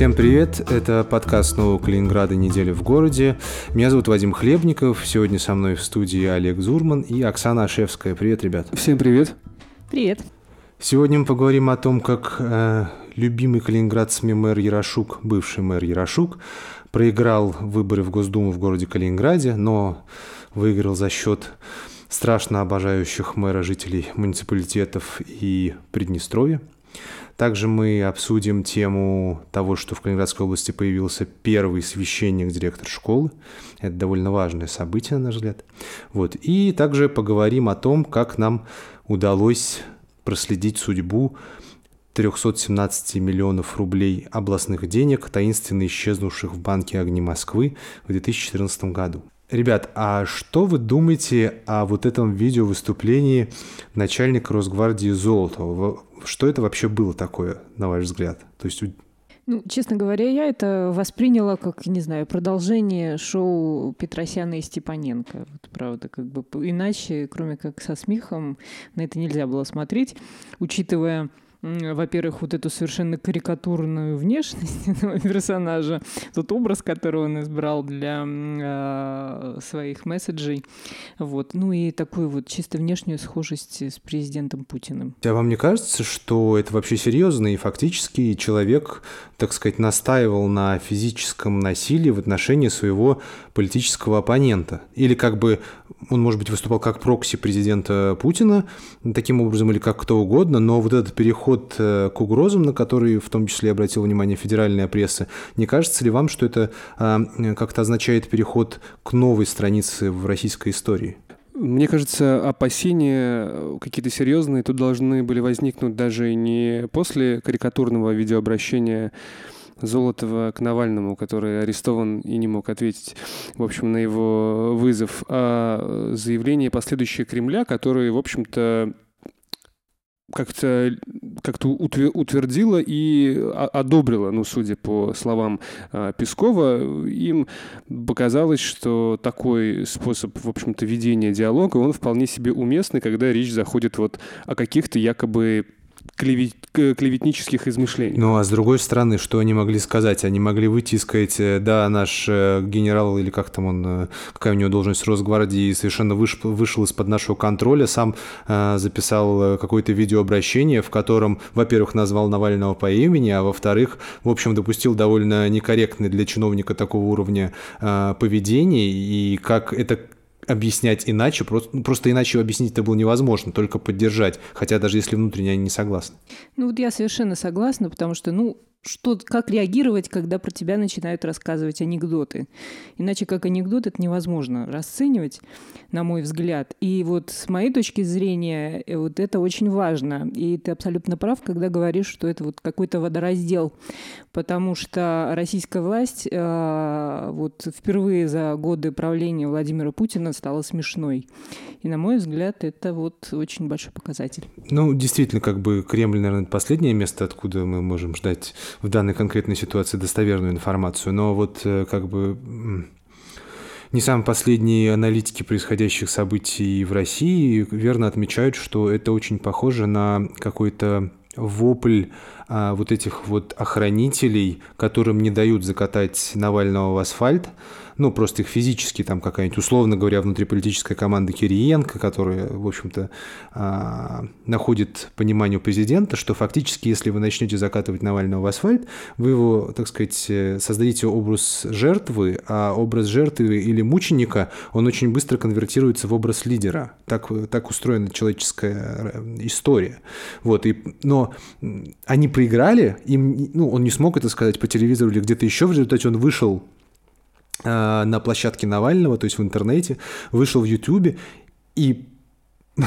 Всем привет, это подкаст Нового Калининграда «Неделя в городе». Меня зовут Вадим Хлебников, сегодня со мной в студии Олег Зурман и Оксана Ашевская. Привет, ребят. Всем привет. Привет. Сегодня мы поговорим о том, как э, любимый калининградцами мэр Ярошук, бывший мэр Ярошук, проиграл выборы в Госдуму в городе Калининграде, но выиграл за счет страшно обожающих мэра жителей муниципалитетов и Приднестровья. Также мы обсудим тему того, что в Калининградской области появился первый священник-директор школы. Это довольно важное событие, на наш взгляд. Вот. И также поговорим о том, как нам удалось проследить судьбу 317 миллионов рублей областных денег, таинственно исчезнувших в банке «Огни Москвы» в 2014 году. Ребят, а что вы думаете о вот этом видеовыступлении начальника Росгвардии Золотого? Что это вообще было такое, на ваш взгляд? То есть ну, честно говоря, я это восприняла как, не знаю, продолжение шоу Петросяна и Степаненко. Вот, правда, как бы иначе, кроме как со смехом, на это нельзя было смотреть, учитывая во-первых, вот эту совершенно карикатурную внешность этого персонажа, тот образ, который он избрал для э, своих месседжей, вот, ну и такую вот чисто внешнюю схожесть с президентом Путиным. А вам не кажется, что это вообще серьезно и фактически человек, так сказать, настаивал на физическом насилии в отношении своего политического оппонента? Или как бы он, может быть, выступал как прокси президента Путина, таким образом, или как кто угодно, но вот этот переход переход э, к угрозам, на которые в том числе обратила внимание федеральная пресса, не кажется ли вам, что это а, как-то означает переход к новой странице в российской истории? Мне кажется, опасения э, какие-то серьезные тут должны были возникнуть даже не после карикатурного видеообращения Золотова к Навальному, который арестован и не мог ответить, в общем, на его вызов, а заявление последующее Кремля, которое, в общем-то, как-то как-то утвердила и одобрила, ну, судя по словам а, Пескова, им показалось, что такой способ, в общем-то, ведения диалога, он вполне себе уместный, когда речь заходит вот о каких-то якобы клевет, клеветнических измышлений. Ну, а с другой стороны, что они могли сказать? Они могли выйти и сказать, э, да, наш э, генерал, или как там он, э, какая у него должность Росгвардии, совершенно вышел, вышел из-под нашего контроля, сам э, записал какое-то видеообращение, в котором, во-первых, назвал Навального по имени, а во-вторых, в общем, допустил довольно некорректное для чиновника такого уровня э, поведение, и как это объяснять иначе, просто, ну, просто иначе объяснить это было невозможно, только поддержать, хотя даже если внутренне они не согласны. Ну вот я совершенно согласна, потому что, ну, что, как реагировать, когда про тебя начинают рассказывать анекдоты. Иначе как анекдот это невозможно расценивать, на мой взгляд. И вот с моей точки зрения э, вот это очень важно. И ты абсолютно прав, когда говоришь, что это вот какой-то водораздел. Потому что российская власть э, вот впервые за годы правления Владимира Путина стала смешной. И, на мой взгляд, это вот очень большой показатель. Ну, действительно, как бы Кремль, наверное, последнее место, откуда мы можем ждать в данной конкретной ситуации достоверную информацию, но вот э, как бы не самые последние аналитики происходящих событий в России верно отмечают, что это очень похоже на какой-то вопль а, вот этих вот охранителей, которым не дают закатать Навального в асфальт, ну, просто их физически, там какая-нибудь, условно говоря, внутриполитическая команда Кириенко, которая, в общем-то, а, находит понимание у президента, что фактически, если вы начнете закатывать Навального в асфальт, вы его, так сказать, э, создадите образ жертвы, а образ жертвы или мученика, он очень быстро конвертируется в образ лидера. Так, так устроена человеческая э, история. Вот, и, но они проиграли, им, ну, он не смог это сказать по телевизору или где-то еще, в результате он вышел на площадке Навального, то есть в интернете, вышел в Ютубе и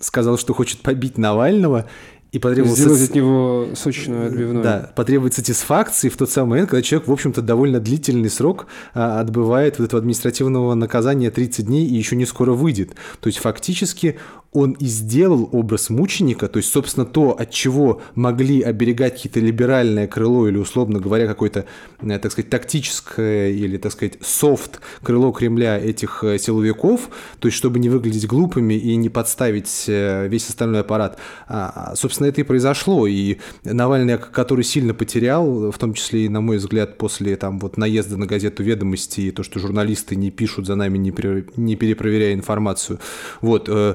сказал, что хочет побить Навального, и потребовалось... Сделать от него сочную отбивную. Да, потребует сатисфакции в тот самый момент, когда человек, в общем-то, довольно длительный срок а, отбывает вот этого административного наказания 30 дней и еще не скоро выйдет. То есть фактически он и сделал образ мученика, то есть, собственно, то, от чего могли оберегать какие-то либеральное крыло или, условно говоря, какое-то, э, так сказать, тактическое или, так сказать, софт крыло Кремля этих э, силовиков, то есть, чтобы не выглядеть глупыми и не подставить э, весь остальной аппарат. А, собственно, собственно, это и произошло. И Навальный, который сильно потерял, в том числе и, на мой взгляд, после там, вот, наезда на газету «Ведомости» и то, что журналисты не пишут за нами, не, пере, не перепроверяя информацию, вот, э,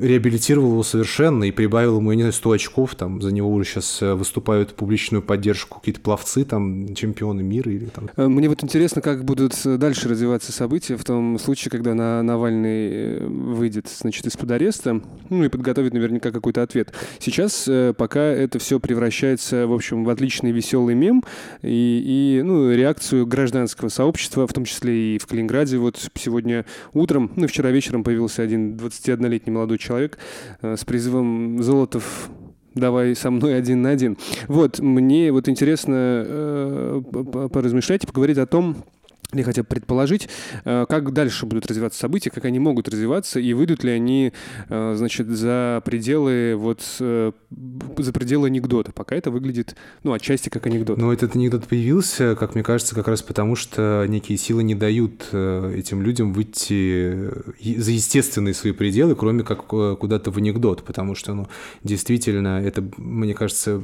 реабилитировал его совершенно и прибавил ему, я не знаю, 100 очков, там, за него уже сейчас э, выступают публичную поддержку какие-то пловцы, там, чемпионы мира или там. Э, мне вот интересно, как будут дальше развиваться события в том случае, когда на Навальный выйдет, значит, из-под ареста, ну и подготовит наверняка какой-то ответ. Сейчас пока это все превращается, в общем, в отличный веселый мем и, и ну, реакцию гражданского сообщества, в том числе и в Калининграде. Вот сегодня утром, ну, вчера вечером появился один 21-летний молодой человек э, с призывом «Золотов, давай со мной один на один». Вот, мне вот интересно э, поразмышлять и поговорить о том, или хотя бы предположить, э, как дальше будут развиваться события, как они могут развиваться, и выйдут ли они, э, значит, за пределы вот э, за пределы анекдота. Пока это выглядит, ну, отчасти как анекдот. Но этот анекдот появился, как мне кажется, как раз потому, что некие силы не дают этим людям выйти за естественные свои пределы, кроме как куда-то в анекдот, потому что, ну, действительно, это, мне кажется,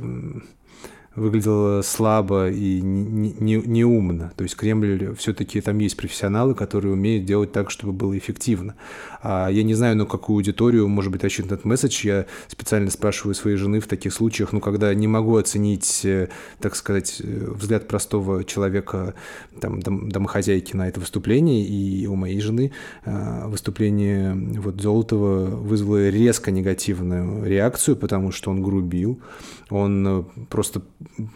выглядело слабо и неумно. Не, не. То есть Кремль все-таки там есть профессионалы, которые умеют делать так, чтобы было эффективно. А я не знаю, на какую аудиторию может быть рассчитан этот месседж. Я специально спрашиваю своей жены в таких случаях, ну, когда не могу оценить, э, так сказать, э, взгляд простого человека, там, дом, домохозяйки на это выступление, и у моей жены э, выступление вот Золотова вызвало резко негативную реакцию, потому что он грубил, он просто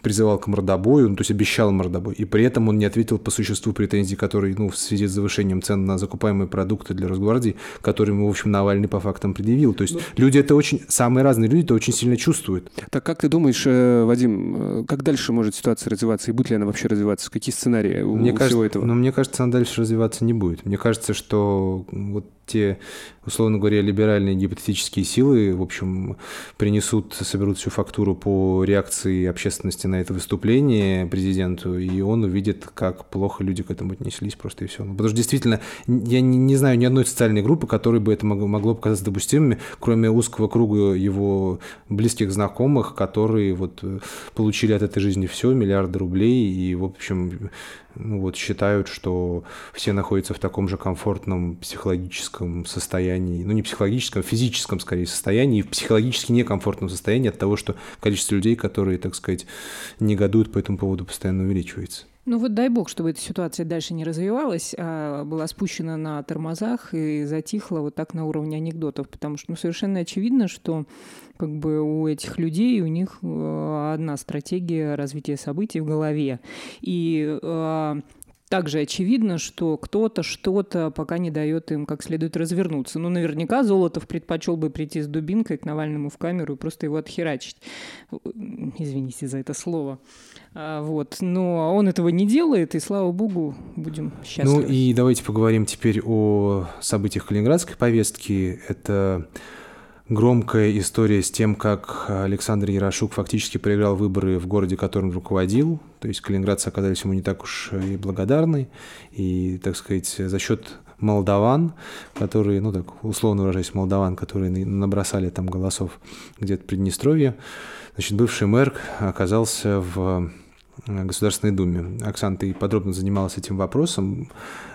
призывал к мордобою, ну, то есть обещал мордобой, и при этом он не ответил по существу претензий, которые, ну, в связи с завышением цен на закупаемые продукты для Росгвардии, которые ему, в общем, Навальный по фактам предъявил. То есть ну, люди это очень, самые разные люди это очень сильно чувствуют. Так как ты думаешь, э, Вадим, э, как дальше может ситуация развиваться, и будет ли она вообще развиваться? Какие сценарии мне у кажется, всего этого? Ну, мне кажется, она дальше развиваться не будет. Мне кажется, что вот те, условно говоря, либеральные гипотетические силы, в общем, принесут, соберут всю фактуру по реакции общественности на это выступление президенту, и он увидит, как плохо люди к этому отнеслись просто и все. Ну, потому что действительно, я не, не знаю ни одной социальной группы, которой бы это могло, могло показаться допустимыми, кроме узкого круга его близких знакомых, которые вот получили от этой жизни все, миллиарды рублей, и, в общем, ну, вот считают, что все находятся в таком же комфортном психологическом состоянии, ну не психологическом, а физическом скорее состоянии, и в психологически некомфортном состоянии от того, что количество людей, которые, так сказать, негодуют по этому поводу, постоянно увеличивается. Ну вот дай бог, чтобы эта ситуация дальше не развивалась, а была спущена на тормозах и затихла вот так на уровне анекдотов, потому что ну, совершенно очевидно, что как бы у этих людей у них э, одна стратегия развития событий в голове. И э, также очевидно, что кто-то что-то пока не дает им как следует развернуться. Ну, наверняка Золотов предпочел бы прийти с дубинкой к Навальному в камеру и просто его отхерачить. Извините за это слово. А, вот. Но он этого не делает, и слава богу, будем счастливы. Ну и давайте поговорим теперь о событиях Калининградской повестки. Это громкая история с тем, как Александр Ярошук фактически проиграл выборы в городе, которым руководил. То есть калининградцы оказались ему не так уж и благодарны. И, так сказать, за счет молдаван, которые, ну так условно выражаясь, молдаван, которые набросали там голосов где-то в Приднестровье, значит, бывший мэр оказался в Государственной Думе. Оксана, ты подробно занималась этим вопросом.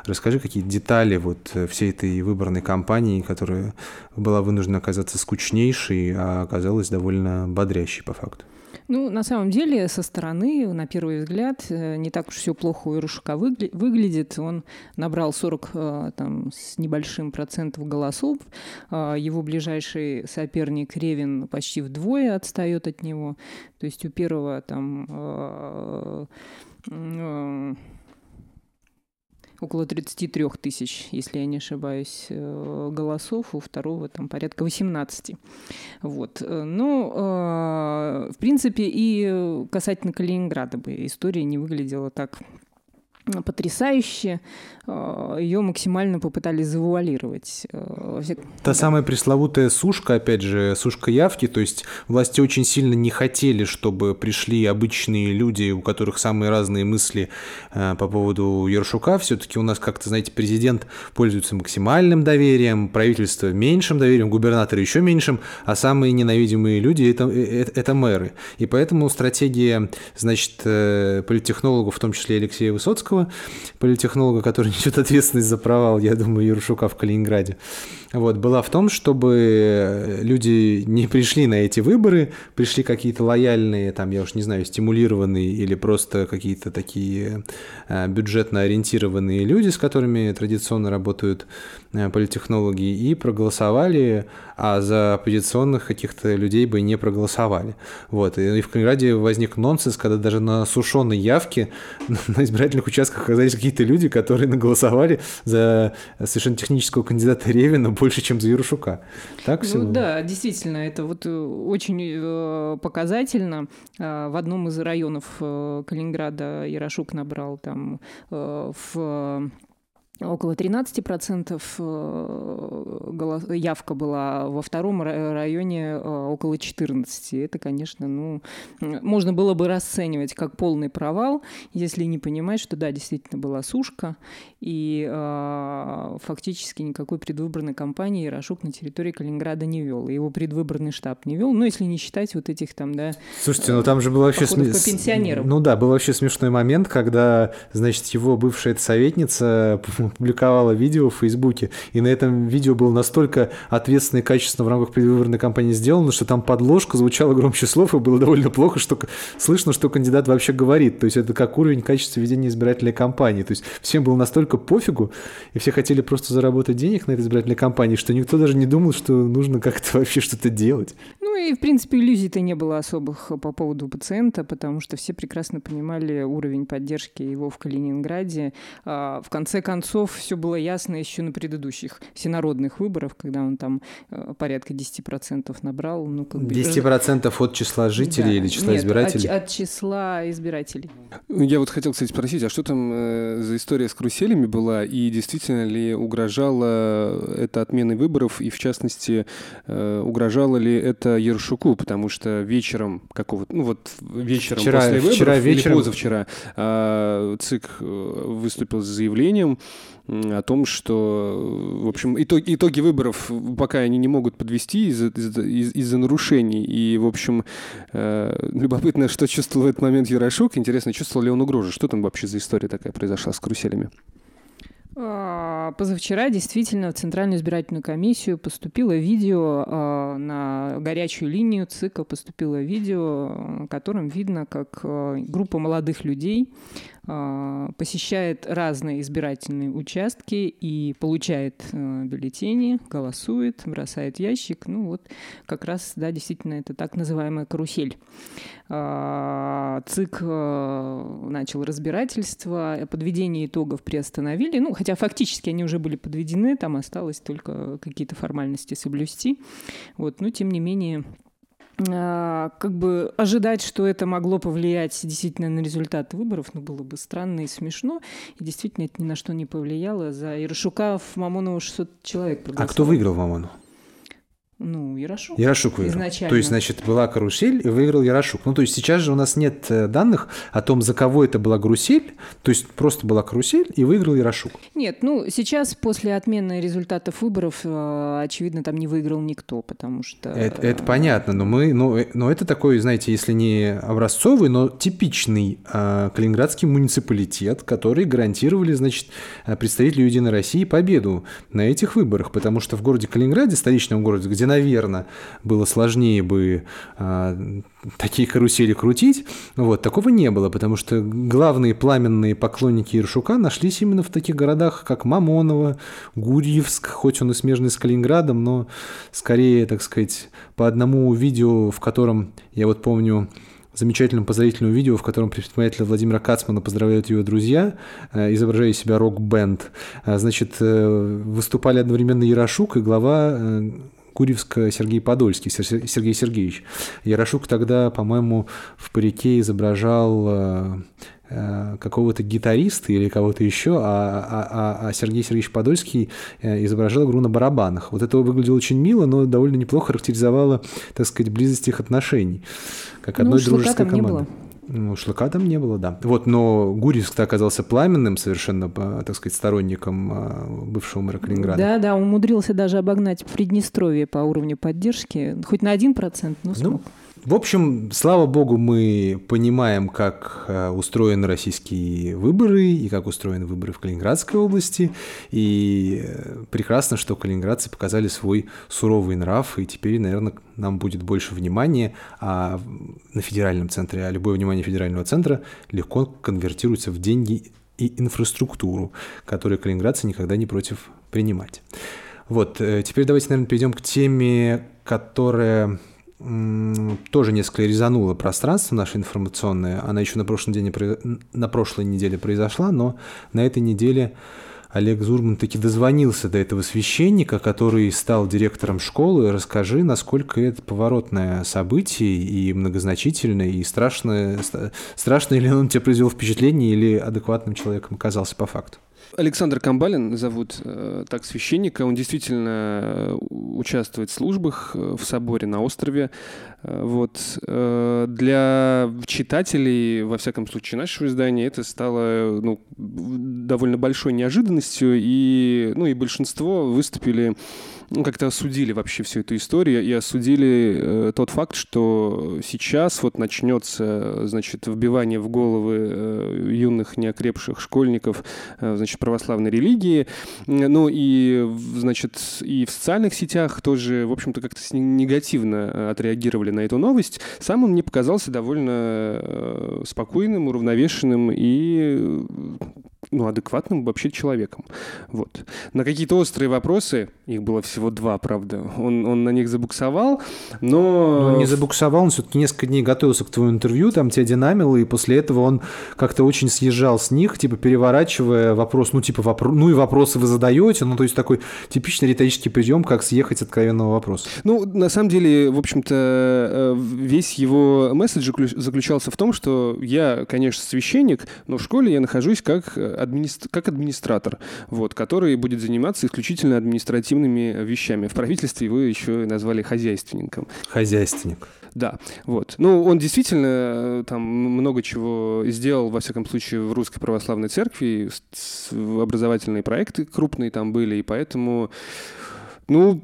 Расскажи какие детали вот всей этой выборной кампании, которая была вынуждена оказаться скучнейшей, а оказалась довольно бодрящей по факту. Ну, на самом деле, со стороны, на первый взгляд, э, не так уж все плохо у Ирушка выглядит. Он набрал 40 э, там, с небольшим процентов голосов. А, его ближайший соперник Ревин почти вдвое отстает от него. То есть у первого там э, около 33 тысяч, если я не ошибаюсь, э, голосов, у второго там порядка 18. Вот. Э, ну, э, в принципе, и касательно Калининграда бы история не выглядела так потрясающе. Э, ее максимально попытались завуалировать. Э, Та да. самая пресловутая сушка, опять же, сушка явки, то есть власти очень сильно не хотели, чтобы пришли обычные люди, у которых самые разные мысли э, по поводу Ершука. Все-таки у нас, как-то, знаете, президент пользуется максимальным доверием, правительство меньшим доверием, губернаторы еще меньшим, а самые ненавидимые люди это, это, это мэры. И поэтому стратегия, значит, политтехнологов, в том числе Алексея Высоцкого, политтехнолога, который несет ответственность за провал, я думаю, Юршука в Калининграде, вот, была в том, чтобы люди не пришли на эти выборы, пришли какие-то лояльные, там, я уж не знаю, стимулированные или просто какие-то такие э, бюджетно ориентированные люди, с которыми традиционно работают э, политтехнологи, и проголосовали, а за оппозиционных каких-то людей бы не проголосовали. Вот. И в Калининграде возник нонсенс, когда даже на сушеной явке на избирательных участках оказались какие-то люди, которые наголосовали за совершенно технического кандидата Ревина больше, чем за Ярошука. Так все? Ну, да, действительно, это вот э, очень э, показательно. А, в одном из районов э, Калининграда Ярошук набрал там в около 13% э, явка была, во втором районе э, около 14%. Это, конечно, ну, можно было бы расценивать как полный провал, если не понимать, что да, действительно была сушка, и э, фактически никакой предвыборной кампании Ярошук на территории Калининграда не вел, его предвыборный штаб не вел, ну, если не считать вот этих там, да, Слушайте, ну там же был вообще... См... по пенсионерам. Ну да, был вообще смешной момент, когда, значит, его бывшая советница публиковала видео в Фейсбуке, и на этом видео было настолько ответственно и качественно в рамках предвыборной кампании сделано, что там подложка звучала громче слов, и было довольно плохо, что слышно, что кандидат вообще говорит. То есть это как уровень качества ведения избирательной кампании. То есть всем было настолько пофигу, и все хотели просто заработать денег на этой избирательной кампании, что никто даже не думал, что нужно как-то вообще что-то делать. Ну и, в принципе, иллюзий-то не было особых по поводу пациента, потому что все прекрасно понимали уровень поддержки его в Калининграде. А, в конце концов, концов, все было ясно еще на предыдущих всенародных выборах, когда он там э, порядка 10% набрал. Ну, как бы... 10% от числа жителей да. или числа Нет, избирателей? От, от числа избирателей. Я вот хотел, кстати, спросить, а что там э, за история с каруселями была, и действительно ли угрожала это отменой выборов, и в частности, э, угрожало ли это Ершуку, потому что вечером какого-то, ну вот вечером вчера, после выборов, вчера вечером... или позавчера, э, ЦИК э, выступил с заявлением, о том, что, в общем, итоги, итоги выборов пока они не могут подвести из-за из из нарушений. И, в общем, э, любопытно, что чувствовал в этот момент Ярошук. Интересно, чувствовал ли он угрозу? Что там вообще за история такая произошла с каруселями? А, позавчера действительно в Центральную избирательную комиссию поступило видео а, на горячую линию ЦИКа поступило видео, в котором видно, как а, группа молодых людей посещает разные избирательные участки и получает э, бюллетени, голосует, бросает ящик. Ну вот как раз, да, действительно, это так называемая карусель. А, ЦИК э, начал разбирательство, подведение итогов приостановили, ну, хотя фактически они уже были подведены, там осталось только какие-то формальности соблюсти. Вот, но тем не менее а, как бы ожидать, что это могло повлиять действительно на результаты выборов, ну, было бы странно и смешно. И действительно это ни на что не повлияло. За Ярошука в Мамонову 600 человек А кто выиграл Мамону? Ну, Ярошук. Ярошук выиграл. Изначально. То есть, значит, была карусель и выиграл Ярошук. Ну, то есть сейчас же у нас нет э, данных о том, за кого это была карусель. То есть просто была карусель и выиграл Ярошук. Нет, ну, сейчас после отмены результатов выборов, э, очевидно, там не выиграл никто, потому что... Это, это понятно, но мы... Но, но это такой, знаете, если не образцовый, но типичный э, калининградский муниципалитет, который гарантировали, значит, представители Единой России победу на этих выборах, потому что в городе Калининграде, столичном городе, где наверное, было сложнее бы а, такие карусели крутить. Вот, такого не было, потому что главные пламенные поклонники Иршука нашлись именно в таких городах, как Мамоново, Гурьевск, хоть он и смежный с Калининградом, но скорее, так сказать, по одному видео, в котором, я вот помню, замечательном поздравительном видео, в котором предпринимателя Владимира Кацмана поздравляют его друзья, э, изображая себя рок-бенд. Значит, э, выступали одновременно Ярошук и глава Гурьевска Сергей Подольский, Сергей Сергеевич. Ярошук тогда, по-моему, в парике изображал э, э, какого-то гитариста или кого-то еще, а, а, а, а Сергей Сергеевич Подольский э, изображал игру на барабанах. Вот это выглядело очень мило, но довольно неплохо характеризовало, так сказать, близость их отношений, как одной ну, дружеской команды. Ну, шлака там не было, да. Вот, но Гурьевск оказался пламенным совершенно, так сказать, сторонником а, бывшего мэра Калининграда. Да, да, умудрился даже обогнать Приднестровье по уровню поддержки, хоть на один процент, но ну, смог. Ну, в общем, слава богу, мы понимаем, как э, устроены российские выборы и как устроены выборы в Калининградской области. И э, прекрасно, что калининградцы показали свой суровый нрав, и теперь, наверное, нам будет больше внимания а на федеральном центре, а любое внимание федерального центра легко конвертируется в деньги и инфраструктуру, которые калининградцы никогда не против принимать. Вот, э, теперь давайте, наверное, перейдем к теме, которая тоже несколько резанула пространство наше информационное. Она еще на прошлой, неделе, на прошлой неделе произошла, но на этой неделе Олег Зурман таки дозвонился до этого священника, который стал директором школы. Расскажи, насколько это поворотное событие и многозначительное, и страшное, страшное ли он тебе произвел впечатление, или адекватным человеком оказался по факту? Александр Камбалин зовут э, так священника. Он действительно э, участвует в службах э, в соборе на острове. Вот. Для читателей, во всяком случае, нашего издания, это стало ну, довольно большой неожиданностью, и, ну, и большинство выступили ну, как-то осудили вообще всю эту историю и осудили э, тот факт, что сейчас вот начнется, значит, вбивание в головы э, юных неокрепших школьников, э, значит, православной религии. Ну и, значит, и в социальных сетях тоже, в общем-то, как-то негативно э, отреагировали на эту новость. Сам он мне показался довольно э, спокойным, уравновешенным и ну, адекватным вообще человеком. Вот. На какие-то острые вопросы, их было всего два, правда, он, он на них забуксовал, но... Он не забуксовал, он все-таки несколько дней готовился к твоему интервью, там тебя динамил, и после этого он как-то очень съезжал с них, типа переворачивая вопрос, ну, типа, вопро... ну и вопросы вы задаете, ну, то есть такой типичный риторический прием, как съехать с откровенного вопроса. Ну, на самом деле, в общем-то, э, весь его месседж заключался в том, что я, конечно, священник, но в школе я нахожусь как администр... как администратор, вот, который будет заниматься исключительно административными вещами. В правительстве его еще назвали хозяйственником. Хозяйственник. Да, вот. Ну, он действительно э, там много чего сделал, во всяком случае, в Русской Православной Церкви. Образовательные проекты крупные там были, и поэтому ну,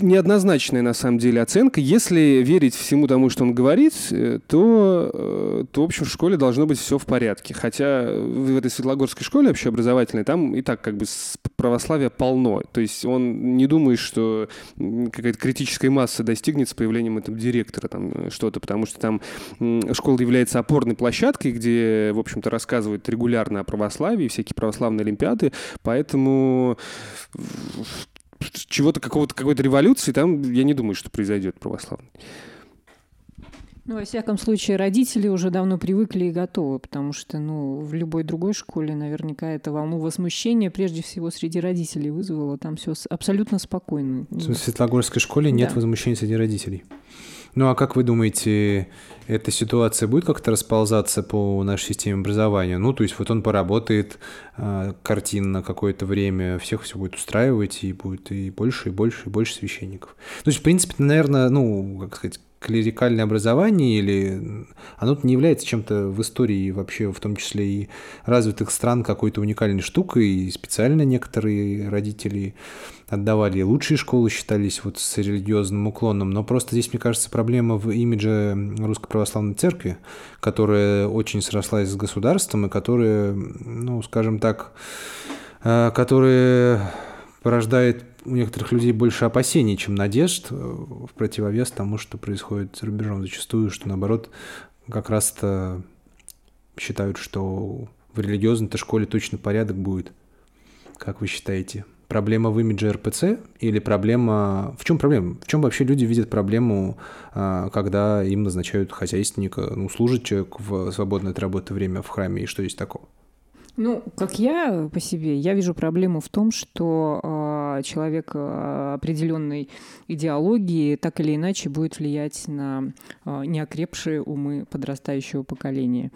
неоднозначная на самом деле оценка. Если верить всему тому, что он говорит, э, то, э, то в общем, в школе должно быть все в порядке. Хотя в этой Светлогорской школе общеобразовательной там и так как бы православия полно. То есть он не думает, что какая-то критическая масса достигнет с появлением этого директора там э, что-то, потому что там школа является опорной площадкой, где, в общем-то, рассказывают регулярно о православии, всякие православные олимпиады, поэтому чего-то, какого-то, какой-то революции там, я не думаю, что произойдет православной. Ну, во всяком случае, родители уже давно привыкли и готовы, потому что, ну, в любой другой школе наверняка это волну возмущения прежде всего среди родителей вызвало. Там все абсолютно спокойно. В Светлогорской школе нет да. возмущения среди родителей. Ну а как вы думаете, эта ситуация будет как-то расползаться по нашей системе образования? Ну, то есть вот он поработает э, картинно какое-то время, всех все будет устраивать, и будет и больше, и больше, и больше священников. То есть, в принципе, наверное, ну, как сказать, клерикальное образование или оно не является чем-то в истории вообще, в том числе и развитых стран, какой-то уникальной штукой, и специально некоторые родители отдавали. Лучшие школы считались вот с религиозным уклоном. Но просто здесь, мне кажется, проблема в имидже Русской Православной Церкви, которая очень срослась с государством и которая, ну, скажем так, э, которая порождает у некоторых людей больше опасений, чем надежд, э, в противовес тому, что происходит за рубежом зачастую, что наоборот как раз-то считают, что в религиозной-то школе точно порядок будет. Как вы считаете? Проблема в имидже РПЦ или проблема... В чем проблема? В чем вообще люди видят проблему, а, когда им назначают хозяйственника? Ну, служит человек в свободное от работы время в храме, и что здесь такого? Ну, как я по себе, я вижу проблему в том, что а, человек а, определенной идеологии так или иначе будет влиять на неокрепшие умы подрастающего поколения.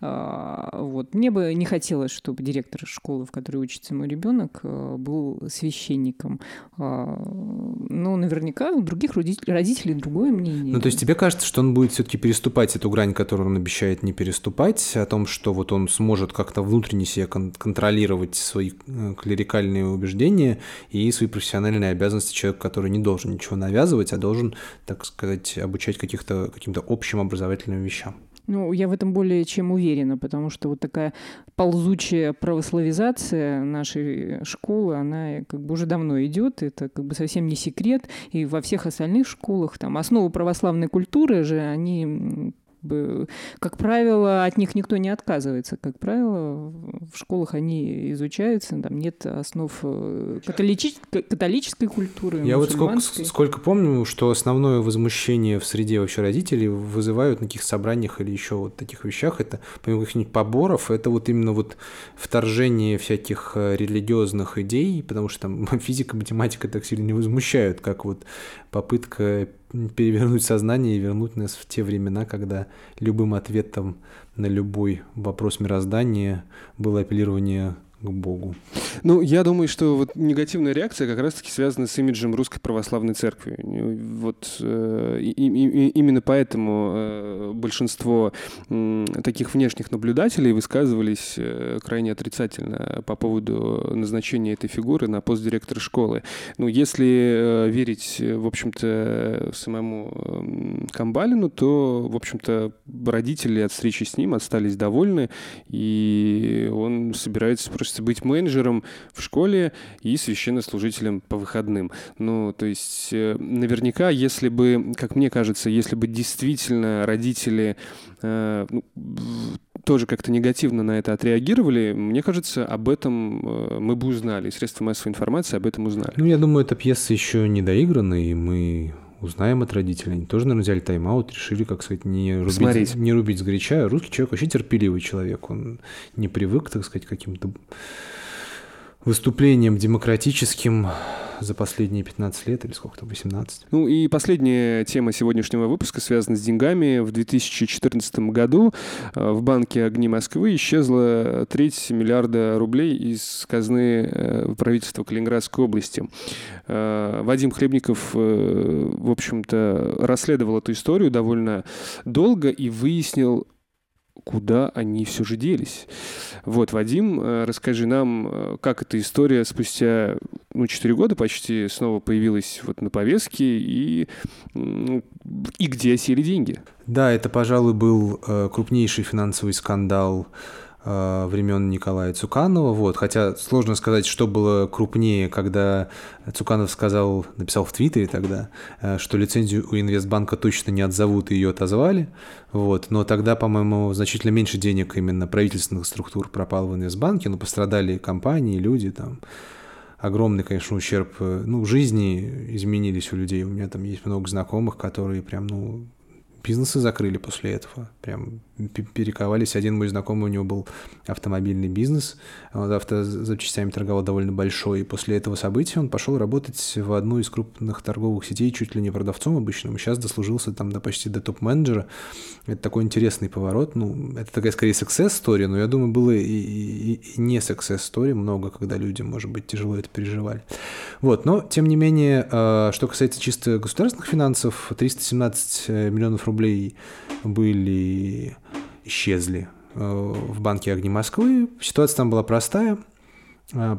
Вот. Мне бы не хотелось, чтобы директор школы, в которой учится мой ребенок, был священником. Но наверняка у других родителей другое мнение. Ну, то есть тебе кажется, что он будет все-таки переступать эту грань, которую он обещает не переступать, о том, что вот он сможет как-то внутренне себе контролировать свои э, клерикальные убеждения и свои профессиональные обязанности человека, который не должен ничего навязывать, а должен, так сказать, обучать каких-то, каким-то общим образовательным вещам. Ну, я в этом более чем уверена, потому что вот такая ползучая православизация нашей школы, она как бы уже давно идет, это как бы совсем не секрет, и во всех остальных школах там основы православной культуры же, они бы, как правило, от них никто не отказывается. Как правило, в школах они изучаются, там нет основ э, католической, католической культуры. Я вот сколько, сколько помню, что основное возмущение в среде вообще родителей вызывают на каких собраниях или еще вот таких вещах, это помимо каких-нибудь поборов, это вот именно вот вторжение всяких э, религиозных идей, потому что там физика, математика так сильно не возмущают, как вот попытка перевернуть сознание и вернуть нас в те времена, когда любым ответом на любой вопрос мироздания было апеллирование к Богу. Ну, я думаю, что вот негативная реакция как раз-таки связана с имиджем Русской Православной Церкви. Вот э, и, и, именно поэтому э, большинство таких внешних наблюдателей высказывались э, крайне отрицательно по поводу назначения этой фигуры на пост директора школы. Ну, если э, верить, в общем-то, самому Камбалину, то, в общем-то, родители от встречи с ним остались довольны, и он собирается просто хочется быть менеджером в школе и священнослужителем по выходным. Ну, то есть э, наверняка, если бы, как мне кажется, если бы действительно родители э, ну, тоже как-то негативно на это отреагировали, мне кажется, об этом э, мы бы узнали, средства массовой информации об этом узнали. Ну, я думаю, эта пьеса еще не доиграна, и мы узнаем от родителей. Они тоже, наверное, взяли тайм-аут, решили, как сказать, не рубить, не рубить сгоряча. Русский человек вообще терпеливый человек. Он не привык, так сказать, каким-то выступлениям демократическим за последние 15 лет или сколько там, 18. Ну и последняя тема сегодняшнего выпуска связана с деньгами. В 2014 году э, в банке «Огни Москвы» исчезла треть миллиарда рублей из казны э, правительства Калининградской области. Э, Вадим Хлебников, в общем-то, расследовал эту историю довольно долго и выяснил куда они все же делись. Вот, Вадим, э, расскажи нам, э, как эта история спустя ну, 4 года почти снова появилась вот на повестке и, и где осели деньги? Да, это, пожалуй, был э, крупнейший финансовый скандал времен Николая Цуканова. Вот. Хотя сложно сказать, что было крупнее, когда Цуканов сказал, написал в Твиттере тогда, э, что лицензию у Инвестбанка точно не отзовут, и ее отозвали. Вот. Но тогда, по-моему, значительно меньше денег именно правительственных структур пропало в Инвестбанке, но пострадали компании, люди там огромный, конечно, ущерб. Э, ну, жизни изменились у людей. У меня там есть много знакомых, которые прям, ну, бизнесы закрыли после этого. Прям перековались. Один мой знакомый, у него был автомобильный бизнес, он автозапчастями торговал довольно большой. И после этого события он пошел работать в одну из крупных торговых сетей, чуть ли не продавцом обычным. Сейчас дослужился там до почти до топ-менеджера. Это такой интересный поворот. Ну, это такая скорее success-story, но я думаю, было и, и, и не success-story много, когда люди, может быть, тяжело это переживали. Вот, но, тем не менее, э, что касается чисто государственных финансов, 317 миллионов рублей были исчезли э, в банке «Огни Москвы». Ситуация там была простая. А,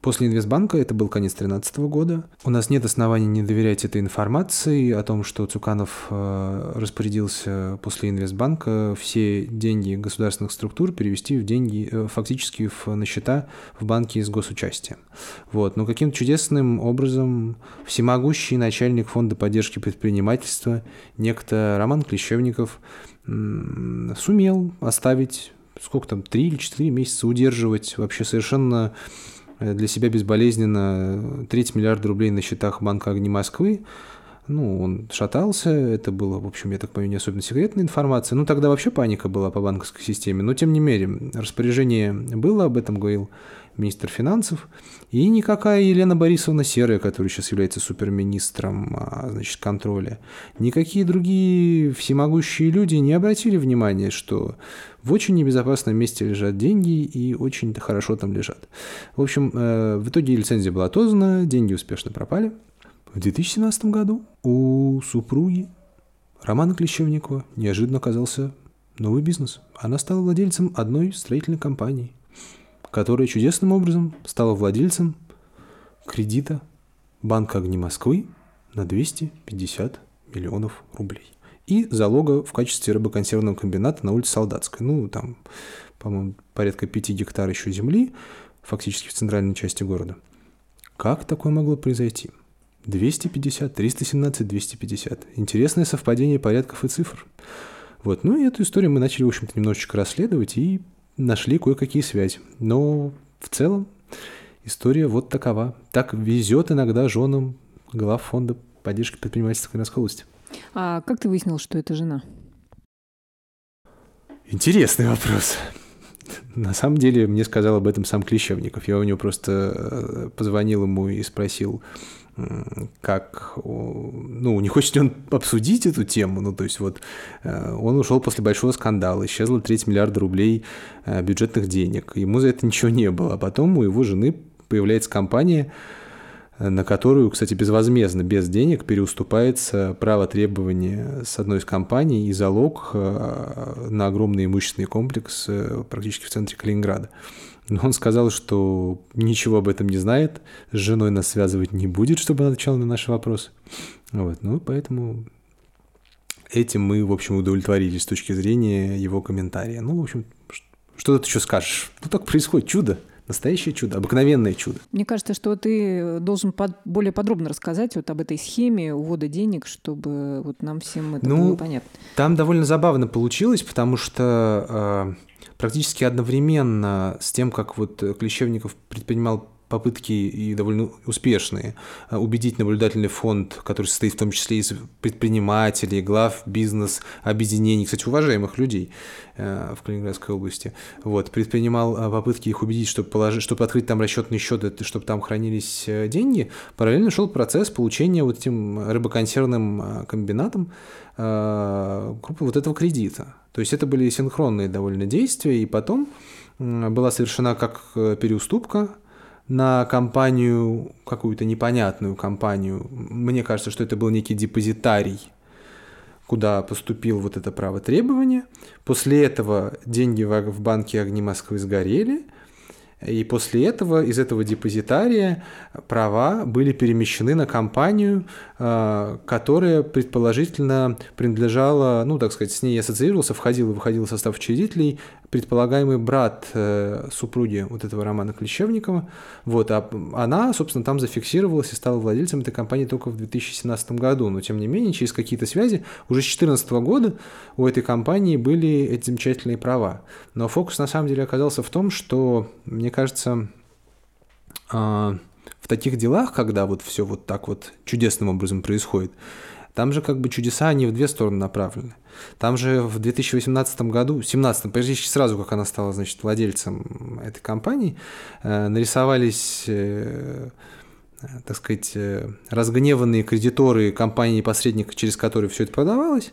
после Инвестбанка, это был конец 2013 года, у нас нет оснований не доверять этой информации о том, что Цуканов э, распорядился после Инвестбанка все деньги государственных структур перевести в деньги э, фактически в, на счета в банке с госучастием. Вот. Но каким-то чудесным образом всемогущий начальник фонда поддержки предпринимательства, некто Роман Клещевников, сумел оставить сколько там, три или четыре месяца удерживать. Вообще совершенно э, для себя безболезненно. Треть миллиарда рублей на счетах Банка Огни Москвы, Ну, он шатался, это было, в общем, я так понимаю, не особенно секретная информация. Ну, тогда вообще паника была по банковской системе, но, тем не менее, распоряжение было, об этом говорил министр финансов, и никакая Елена Борисовна Серая, которая сейчас является суперминистром а, значит, контроля, никакие другие всемогущие люди не обратили внимания, что в очень небезопасном месте лежат деньги и очень хорошо там лежат. В общем, э, в итоге лицензия была отозвана, деньги успешно пропали – в 2017 году у супруги Романа Клещевникова неожиданно оказался новый бизнес. Она стала владельцем одной строительной компании, которая чудесным образом стала владельцем кредита Банка огни Москвы на 250 миллионов рублей. И залога в качестве рыбоконсервного комбината на улице Солдатской. Ну, там, по-моему, порядка 5 гектар еще земли, фактически в центральной части города. Как такое могло произойти? 250, 317, 250. Интересное совпадение порядков и цифр. Вот. Ну и эту историю мы начали, в общем-то, немножечко расследовать и нашли кое-какие связи. Но в целом история вот такова. Так везет иногда женам глав фонда поддержки предпринимательства Калининградской области. А как ты выяснил, что это жена? Интересный вопрос. На самом деле мне сказал об этом сам Клещевников. Я у него просто э, позвонил ему и спросил, как, ну, не хочет он обсудить эту тему, ну, то есть вот э, он ушел после большого скандала, исчезло треть миллиарда рублей э, бюджетных денег, ему за это ничего не было, а потом у его жены появляется компания, э, на которую, кстати, безвозмездно, без денег переуступается право требования с одной из компаний и залог на огромный имущественный комплекс практически в центре Калининграда. Но он сказал, что ничего об этом не знает, с женой нас связывать не будет, чтобы она отвечала на наши вопросы. Вот, ну, поэтому этим мы, в общем, удовлетворились с точки зрения его комментария. Ну, в общем, что ты еще скажешь? Ну, так происходит чудо. Настоящее чудо, обыкновенное чудо. Мне кажется, что ты должен под, более подробно рассказать вот об этой схеме увода денег, чтобы вот нам всем это ну, было понятно. Там довольно забавно получилось, потому что э, практически одновременно с тем, как вот Клещевников предпринимал попытки и довольно успешные э, убедить наблюдательный фонд, который состоит в том числе из предпринимателей, глав бизнес-объединений, кстати, уважаемых людей э, в Калининградской области, вот, предпринимал э, попытки их убедить, чтобы, положить, чтобы открыть там расчетный счет, чтобы там хранились деньги, параллельно шел процесс получения вот этим рыбоконсервным комбинатом вот этого кредита. То есть это были синхронные довольно действия, и потом была совершена как переуступка на компанию, какую-то непонятную компанию. Мне кажется, что это был некий депозитарий, куда поступил вот это право требования. После этого деньги в банке «Огни Москвы» сгорели, и после этого из этого депозитария права были перемещены на компанию, а, которая предположительно принадлежала, ну, так сказать, с ней ассоциировался, входил и выходил в состав учредителей предполагаемый брат э, супруги вот этого Романа Клещевникова. Вот, а она, собственно, там зафиксировалась и стала владельцем этой компании только в 2017 году. Но, тем не менее, через какие-то связи уже с 2014 года у этой компании были эти замечательные права. Но фокус, на самом деле, оказался в том, что, мне кажется, э, в таких делах, когда вот все вот так вот чудесным образом происходит, там же как бы чудеса, они в две стороны направлены. Там же в 2018 году, 2017, практически сразу, как она стала, значит, владельцем этой компании, э, нарисовались э, так сказать, э, разгневанные кредиторы компании-посредника, через которые все это продавалось,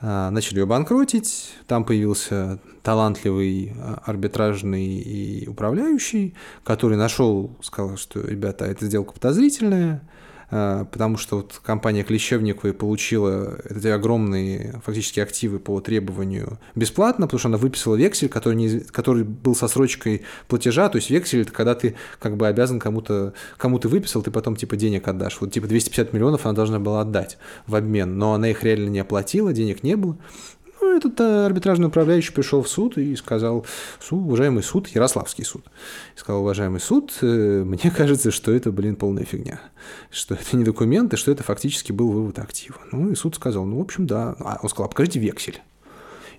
начали ее банкротить, там появился талантливый арбитражный и управляющий, который нашел, сказал, что, ребята, эта сделка подозрительная, а, потому что вот компания Клещевниковой получила эти огромные фактически активы по требованию бесплатно, потому что она выписала вексель, который, не, который был со срочкой платежа, то есть вексель это когда ты как бы обязан кому-то, кому ты выписал, ты потом типа денег отдашь. Вот типа 250 миллионов она должна была отдать в обмен, но она их реально не оплатила, денег не было. Этот э, арбитражный управляющий пришел в суд и сказал, уважаемый суд, Ярославский суд, сказал, уважаемый суд, э, мне кажется, что это, блин, полная фигня, что это не документы, что это фактически был вывод актива. Ну, и суд сказал, ну, в общем, да. А он сказал, покажите вексель.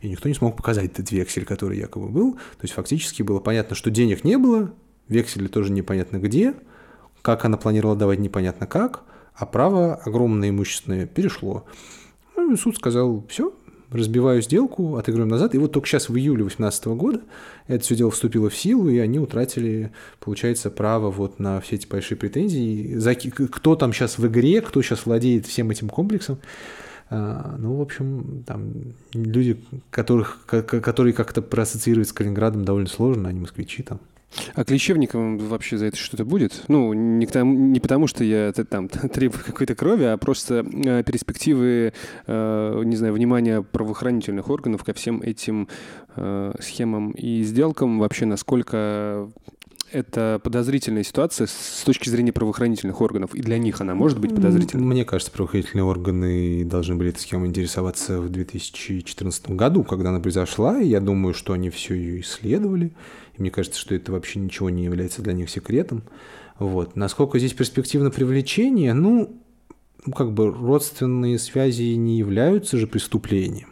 И никто не смог показать этот вексель, который якобы был. То есть фактически было понятно, что денег не было, вексель тоже непонятно где, как она планировала давать непонятно как – а право огромное имущественное перешло. Ну, и суд сказал, все, разбиваю сделку, отыгрываем назад. И вот только сейчас в июле 2018 года это все дело вступило в силу, и они утратили, получается, право вот на все эти большие претензии. За, кто там сейчас в игре, кто сейчас владеет всем этим комплексом. А, ну, в общем, там люди, которых, которые как-то проассоциировать с Калининградом довольно сложно, они москвичи там. А Клещевниковым вообще за это что-то будет? Ну, не, не потому, что я там требую какой-то крови, а просто э, перспективы, э, не знаю, внимания правоохранительных органов ко всем этим э, схемам и сделкам, вообще насколько это подозрительная ситуация с точки зрения правоохранительных органов, и для них она может быть подозрительной? Мне кажется, правоохранительные органы должны были этой схемой интересоваться в 2014 году, когда она произошла, и я думаю, что они все ее исследовали, и мне кажется, что это вообще ничего не является для них секретом. Вот. Насколько здесь перспективно привлечение? Ну, как бы родственные связи не являются же преступлением.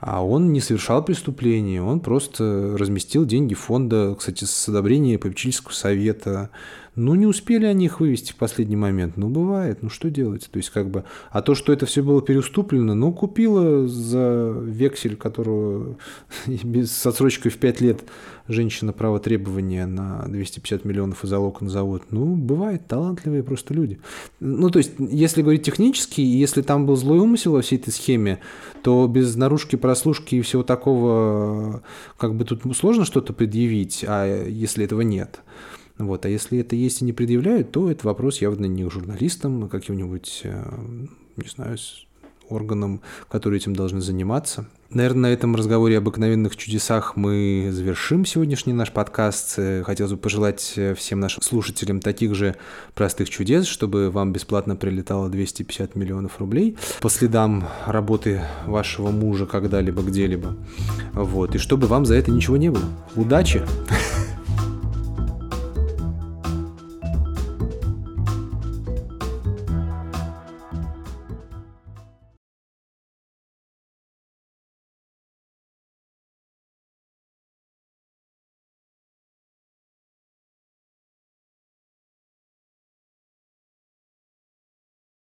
А он не совершал преступления, он просто разместил деньги фонда, кстати, с одобрения попечительского совета. Ну, не успели они их вывести в последний момент. Ну, бывает, ну что делать? То есть, как бы... А то, что это все было переуступлено, ну, купила за вексель, которого с отсрочкой в 5 лет женщина право требования на 250 миллионов и залог на завод. Ну, бывает, талантливые просто люди. Ну, то есть, если говорить технически, если там был злой умысел во всей этой схеме, то без наружки, прослушки и всего такого, как бы тут сложно что-то предъявить, а если этого нет. Вот. А если это есть и не предъявляют, то это вопрос явно не к журналистам, а каким-нибудь, э, не знаю, органам, которые этим должны заниматься. Наверное, на этом разговоре об обыкновенных чудесах мы завершим сегодняшний наш подкаст. Э, хотелось бы пожелать э, всем нашим слушателям таких же простых чудес, чтобы вам бесплатно прилетало 250 миллионов рублей по следам работы вашего мужа когда-либо, где-либо. Вот. И чтобы вам за это ничего не было. Удачи!